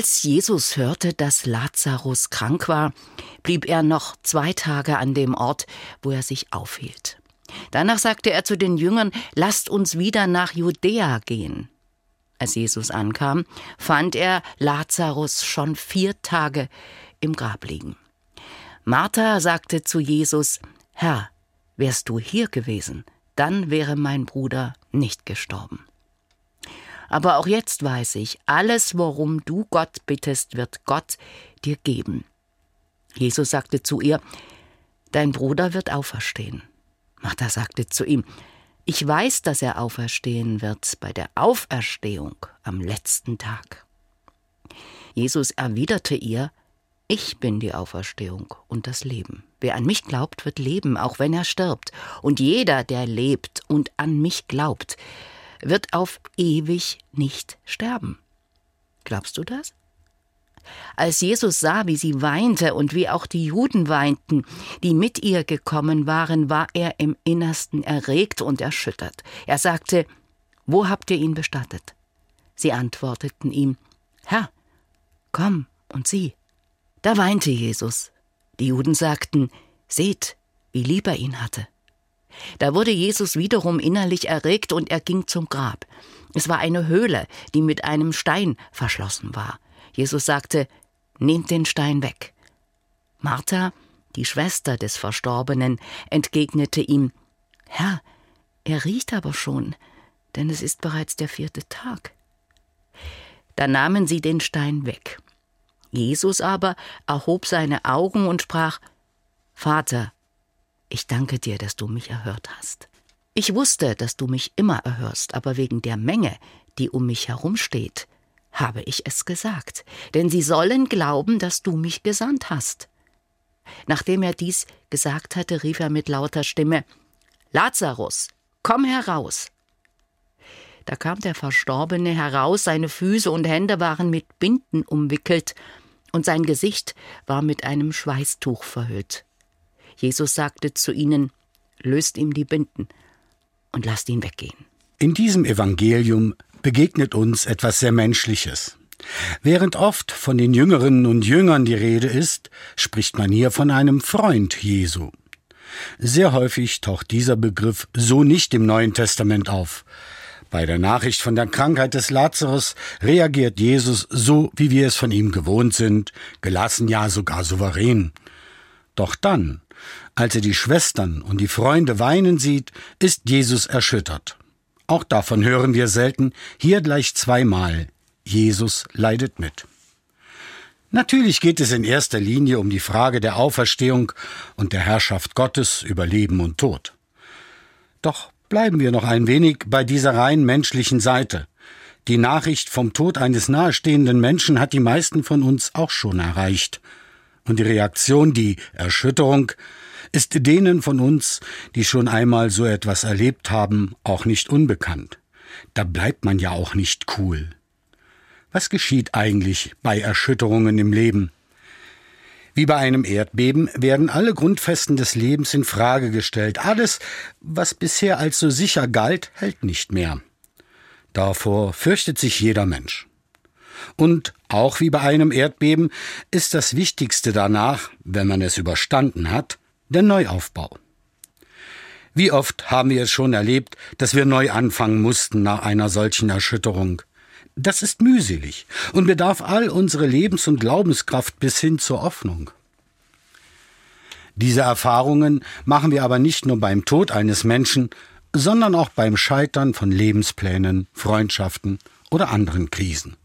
Als Jesus hörte, dass Lazarus krank war, blieb er noch zwei Tage an dem Ort, wo er sich aufhielt. Danach sagte er zu den Jüngern, lasst uns wieder nach Judäa gehen. Als Jesus ankam, fand er Lazarus schon vier Tage im Grab liegen. Martha sagte zu Jesus, Herr, wärst du hier gewesen, dann wäre mein Bruder nicht gestorben. Aber auch jetzt weiß ich, alles, worum du Gott bittest, wird Gott dir geben. Jesus sagte zu ihr, Dein Bruder wird auferstehen. Martha sagte zu ihm, Ich weiß, dass er auferstehen wird bei der Auferstehung am letzten Tag. Jesus erwiderte ihr, Ich bin die Auferstehung und das Leben. Wer an mich glaubt, wird leben, auch wenn er stirbt. Und jeder, der lebt und an mich glaubt, wird auf ewig nicht sterben. Glaubst du das? Als Jesus sah, wie sie weinte und wie auch die Juden weinten, die mit ihr gekommen waren, war er im Innersten erregt und erschüttert. Er sagte, Wo habt ihr ihn bestattet? Sie antworteten ihm, Herr, komm und sieh. Da weinte Jesus. Die Juden sagten, Seht, wie lieb er ihn hatte. Da wurde Jesus wiederum innerlich erregt und er ging zum Grab. Es war eine Höhle, die mit einem Stein verschlossen war. Jesus sagte, Nehmt den Stein weg. Martha, die Schwester des Verstorbenen, entgegnete ihm, Herr, er riecht aber schon, denn es ist bereits der vierte Tag. Da nahmen sie den Stein weg. Jesus aber erhob seine Augen und sprach, Vater, ich danke dir, dass du mich erhört hast. Ich wusste, dass du mich immer erhörst, aber wegen der Menge, die um mich herumsteht, habe ich es gesagt, denn sie sollen glauben, dass du mich gesandt hast. Nachdem er dies gesagt hatte, rief er mit lauter Stimme Lazarus, komm heraus. Da kam der Verstorbene heraus, seine Füße und Hände waren mit Binden umwickelt, und sein Gesicht war mit einem Schweißtuch verhüllt. Jesus sagte zu ihnen, löst ihm die Binden und lasst ihn weggehen. In diesem Evangelium begegnet uns etwas sehr Menschliches. Während oft von den Jüngerinnen und Jüngern die Rede ist, spricht man hier von einem Freund Jesu. Sehr häufig taucht dieser Begriff so nicht im Neuen Testament auf. Bei der Nachricht von der Krankheit des Lazarus reagiert Jesus so, wie wir es von ihm gewohnt sind, gelassen, ja sogar souverän. Doch dann, als er die Schwestern und die Freunde weinen sieht, ist Jesus erschüttert. Auch davon hören wir selten, hier gleich zweimal. Jesus leidet mit. Natürlich geht es in erster Linie um die Frage der Auferstehung und der Herrschaft Gottes über Leben und Tod. Doch bleiben wir noch ein wenig bei dieser rein menschlichen Seite. Die Nachricht vom Tod eines nahestehenden Menschen hat die meisten von uns auch schon erreicht. Und die Reaktion, die Erschütterung, ist denen von uns, die schon einmal so etwas erlebt haben, auch nicht unbekannt. Da bleibt man ja auch nicht cool. Was geschieht eigentlich bei Erschütterungen im Leben? Wie bei einem Erdbeben werden alle Grundfesten des Lebens in Frage gestellt. Alles, was bisher als so sicher galt, hält nicht mehr. Davor fürchtet sich jeder Mensch. Und auch wie bei einem Erdbeben ist das Wichtigste danach, wenn man es überstanden hat, der Neuaufbau. Wie oft haben wir es schon erlebt, dass wir neu anfangen mussten nach einer solchen Erschütterung. Das ist mühselig und bedarf all unsere Lebens- und Glaubenskraft bis hin zur Hoffnung. Diese Erfahrungen machen wir aber nicht nur beim Tod eines Menschen, sondern auch beim Scheitern von Lebensplänen, Freundschaften oder anderen Krisen.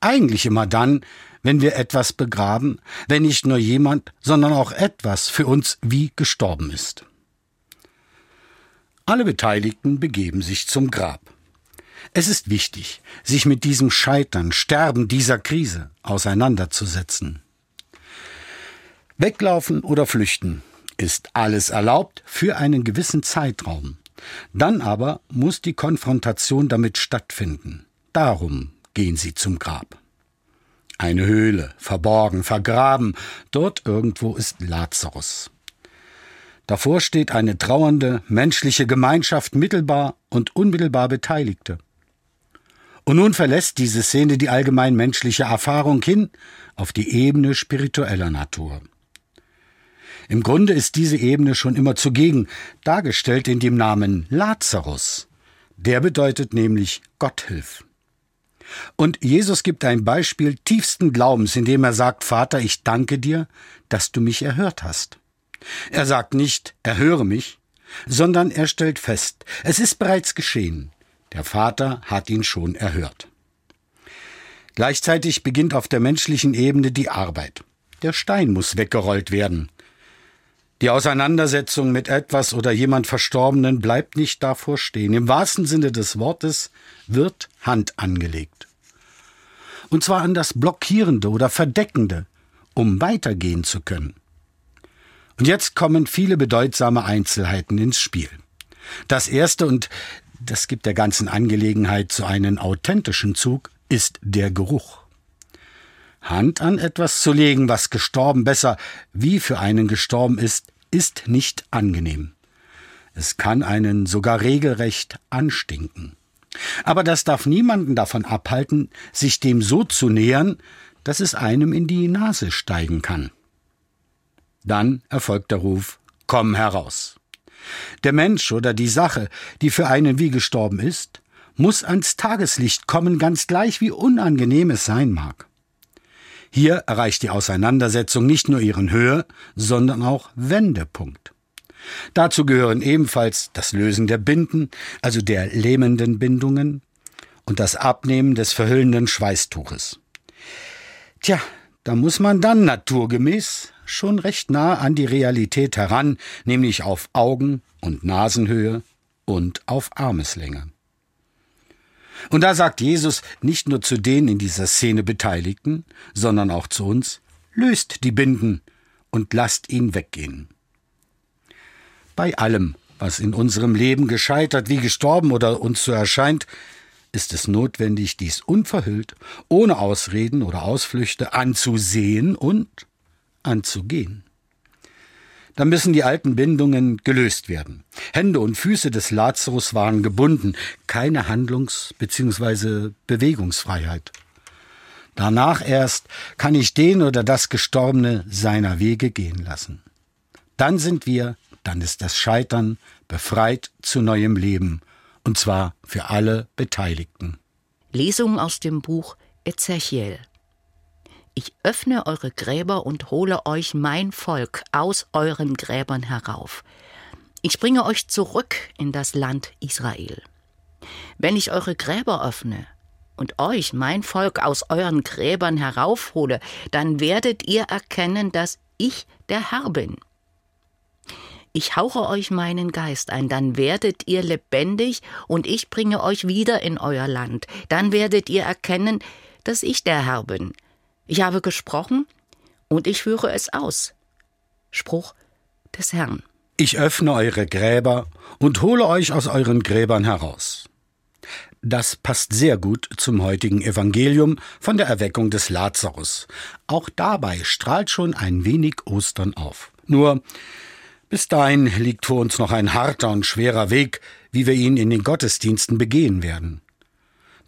Eigentlich immer dann, wenn wir etwas begraben, wenn nicht nur jemand, sondern auch etwas für uns wie gestorben ist. Alle Beteiligten begeben sich zum Grab. Es ist wichtig, sich mit diesem Scheitern, Sterben dieser Krise auseinanderzusetzen. Weglaufen oder flüchten ist alles erlaubt für einen gewissen Zeitraum. Dann aber muss die Konfrontation damit stattfinden. Darum gehen sie zum Grab. Eine Höhle, verborgen, vergraben, dort irgendwo ist Lazarus. Davor steht eine trauernde, menschliche Gemeinschaft mittelbar und unmittelbar Beteiligte. Und nun verlässt diese Szene die allgemein menschliche Erfahrung hin auf die Ebene spiritueller Natur. Im Grunde ist diese Ebene schon immer zugegen, dargestellt in dem Namen Lazarus. Der bedeutet nämlich Gott hilf. Und Jesus gibt ein Beispiel tiefsten Glaubens, indem er sagt, Vater, ich danke dir, dass du mich erhört hast. Er sagt nicht, erhöre mich, sondern er stellt fest, es ist bereits geschehen. Der Vater hat ihn schon erhört. Gleichzeitig beginnt auf der menschlichen Ebene die Arbeit. Der Stein muss weggerollt werden. Die Auseinandersetzung mit etwas oder jemand Verstorbenen bleibt nicht davor stehen. Im wahrsten Sinne des Wortes wird Hand angelegt. Und zwar an das Blockierende oder Verdeckende, um weitergehen zu können. Und jetzt kommen viele bedeutsame Einzelheiten ins Spiel. Das erste, und das gibt der ganzen Angelegenheit so einen authentischen Zug, ist der Geruch. Hand an etwas zu legen, was gestorben besser wie für einen gestorben ist, ist nicht angenehm. Es kann einen sogar regelrecht anstinken. Aber das darf niemanden davon abhalten, sich dem so zu nähern, dass es einem in die Nase steigen kann. Dann erfolgt der Ruf Komm heraus. Der Mensch oder die Sache, die für einen wie gestorben ist, muss ans Tageslicht kommen, ganz gleich wie unangenehm es sein mag. Hier erreicht die Auseinandersetzung nicht nur ihren Höhe, sondern auch Wendepunkt. Dazu gehören ebenfalls das Lösen der Binden, also der lähmenden Bindungen, und das Abnehmen des verhüllenden Schweißtuches. Tja, da muss man dann naturgemäß schon recht nah an die Realität heran, nämlich auf Augen- und Nasenhöhe und auf Armeslänge. Und da sagt Jesus nicht nur zu den in dieser Szene Beteiligten, sondern auch zu uns, löst die Binden und lasst ihn weggehen. Bei allem, was in unserem Leben gescheitert wie gestorben oder uns so erscheint, ist es notwendig, dies unverhüllt, ohne Ausreden oder Ausflüchte anzusehen und anzugehen. Da müssen die alten Bindungen gelöst werden. Hände und Füße des Lazarus waren gebunden, keine Handlungs- bzw. Bewegungsfreiheit. Danach erst kann ich den oder das Gestorbene seiner Wege gehen lassen. Dann sind wir, dann ist das Scheitern befreit zu neuem Leben, und zwar für alle Beteiligten. Lesung aus dem Buch Ezechiel. Ich öffne eure Gräber und hole euch mein Volk aus euren Gräbern herauf. Ich bringe euch zurück in das Land Israel. Wenn ich eure Gräber öffne und euch, mein Volk, aus euren Gräbern heraufhole, dann werdet ihr erkennen, dass ich der Herr bin. Ich hauche euch meinen Geist ein, dann werdet ihr lebendig und ich bringe euch wieder in euer Land. Dann werdet ihr erkennen, dass ich der Herr bin. Ich habe gesprochen und ich führe es aus. Spruch des Herrn. Ich öffne eure Gräber und hole euch aus euren Gräbern heraus. Das passt sehr gut zum heutigen Evangelium von der Erweckung des Lazarus. Auch dabei strahlt schon ein wenig Ostern auf. Nur bis dahin liegt vor uns noch ein harter und schwerer Weg, wie wir ihn in den Gottesdiensten begehen werden.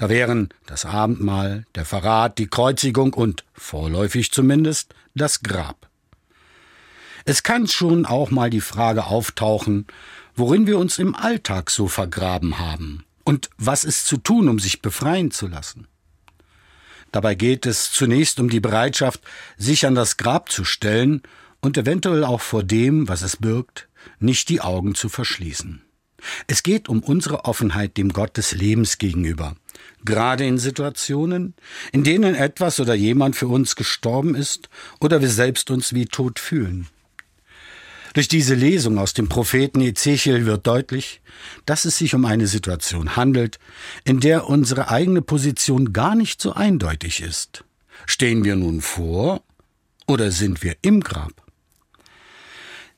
Da wären das Abendmahl, der Verrat, die Kreuzigung und, vorläufig zumindest, das Grab. Es kann schon auch mal die Frage auftauchen, worin wir uns im Alltag so vergraben haben und was ist zu tun, um sich befreien zu lassen. Dabei geht es zunächst um die Bereitschaft, sich an das Grab zu stellen und eventuell auch vor dem, was es birgt, nicht die Augen zu verschließen. Es geht um unsere Offenheit dem Gott des Lebens gegenüber, gerade in Situationen, in denen etwas oder jemand für uns gestorben ist oder wir selbst uns wie tot fühlen. Durch diese Lesung aus dem Propheten Ezechiel wird deutlich, dass es sich um eine Situation handelt, in der unsere eigene Position gar nicht so eindeutig ist. Stehen wir nun vor oder sind wir im Grab?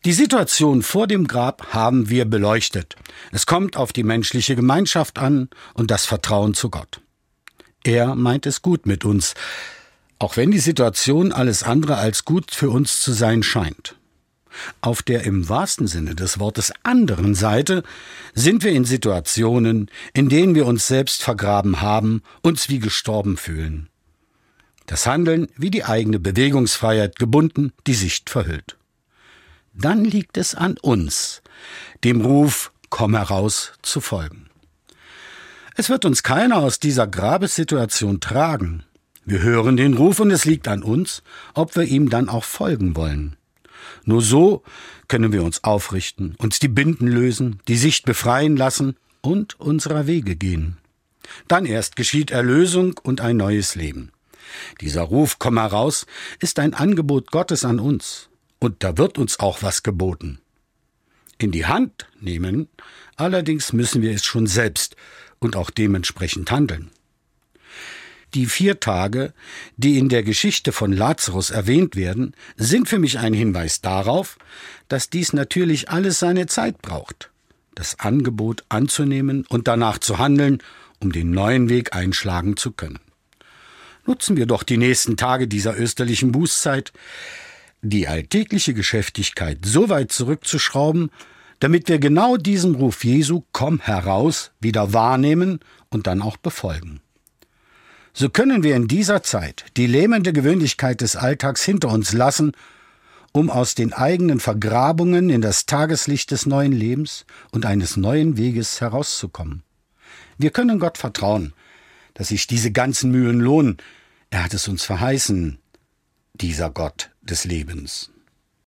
Die Situation vor dem Grab haben wir beleuchtet. Es kommt auf die menschliche Gemeinschaft an und das Vertrauen zu Gott. Er meint es gut mit uns, auch wenn die Situation alles andere als gut für uns zu sein scheint. Auf der im wahrsten Sinne des Wortes anderen Seite sind wir in Situationen, in denen wir uns selbst vergraben haben, uns wie gestorben fühlen. Das Handeln wie die eigene Bewegungsfreiheit gebunden, die Sicht verhüllt. Dann liegt es an uns, dem Ruf Komm heraus zu folgen. Es wird uns keiner aus dieser Grabessituation tragen. Wir hören den Ruf und es liegt an uns, ob wir ihm dann auch folgen wollen. Nur so können wir uns aufrichten, uns die Binden lösen, die Sicht befreien lassen und unserer Wege gehen. Dann erst geschieht Erlösung und ein neues Leben. Dieser Ruf, komm heraus, ist ein Angebot Gottes an uns. Und da wird uns auch was geboten. In die Hand nehmen, allerdings müssen wir es schon selbst und auch dementsprechend handeln. Die vier Tage, die in der Geschichte von Lazarus erwähnt werden, sind für mich ein Hinweis darauf, dass dies natürlich alles seine Zeit braucht. Das Angebot anzunehmen und danach zu handeln, um den neuen Weg einschlagen zu können. Nutzen wir doch die nächsten Tage dieser österlichen Bußzeit, die alltägliche Geschäftigkeit so weit zurückzuschrauben, damit wir genau diesen Ruf Jesu, komm heraus, wieder wahrnehmen und dann auch befolgen. So können wir in dieser Zeit die lähmende Gewöhnlichkeit des Alltags hinter uns lassen, um aus den eigenen Vergrabungen in das Tageslicht des neuen Lebens und eines neuen Weges herauszukommen. Wir können Gott vertrauen, dass sich diese ganzen Mühen lohnen. Er hat es uns verheißen, dieser Gott des Lebens.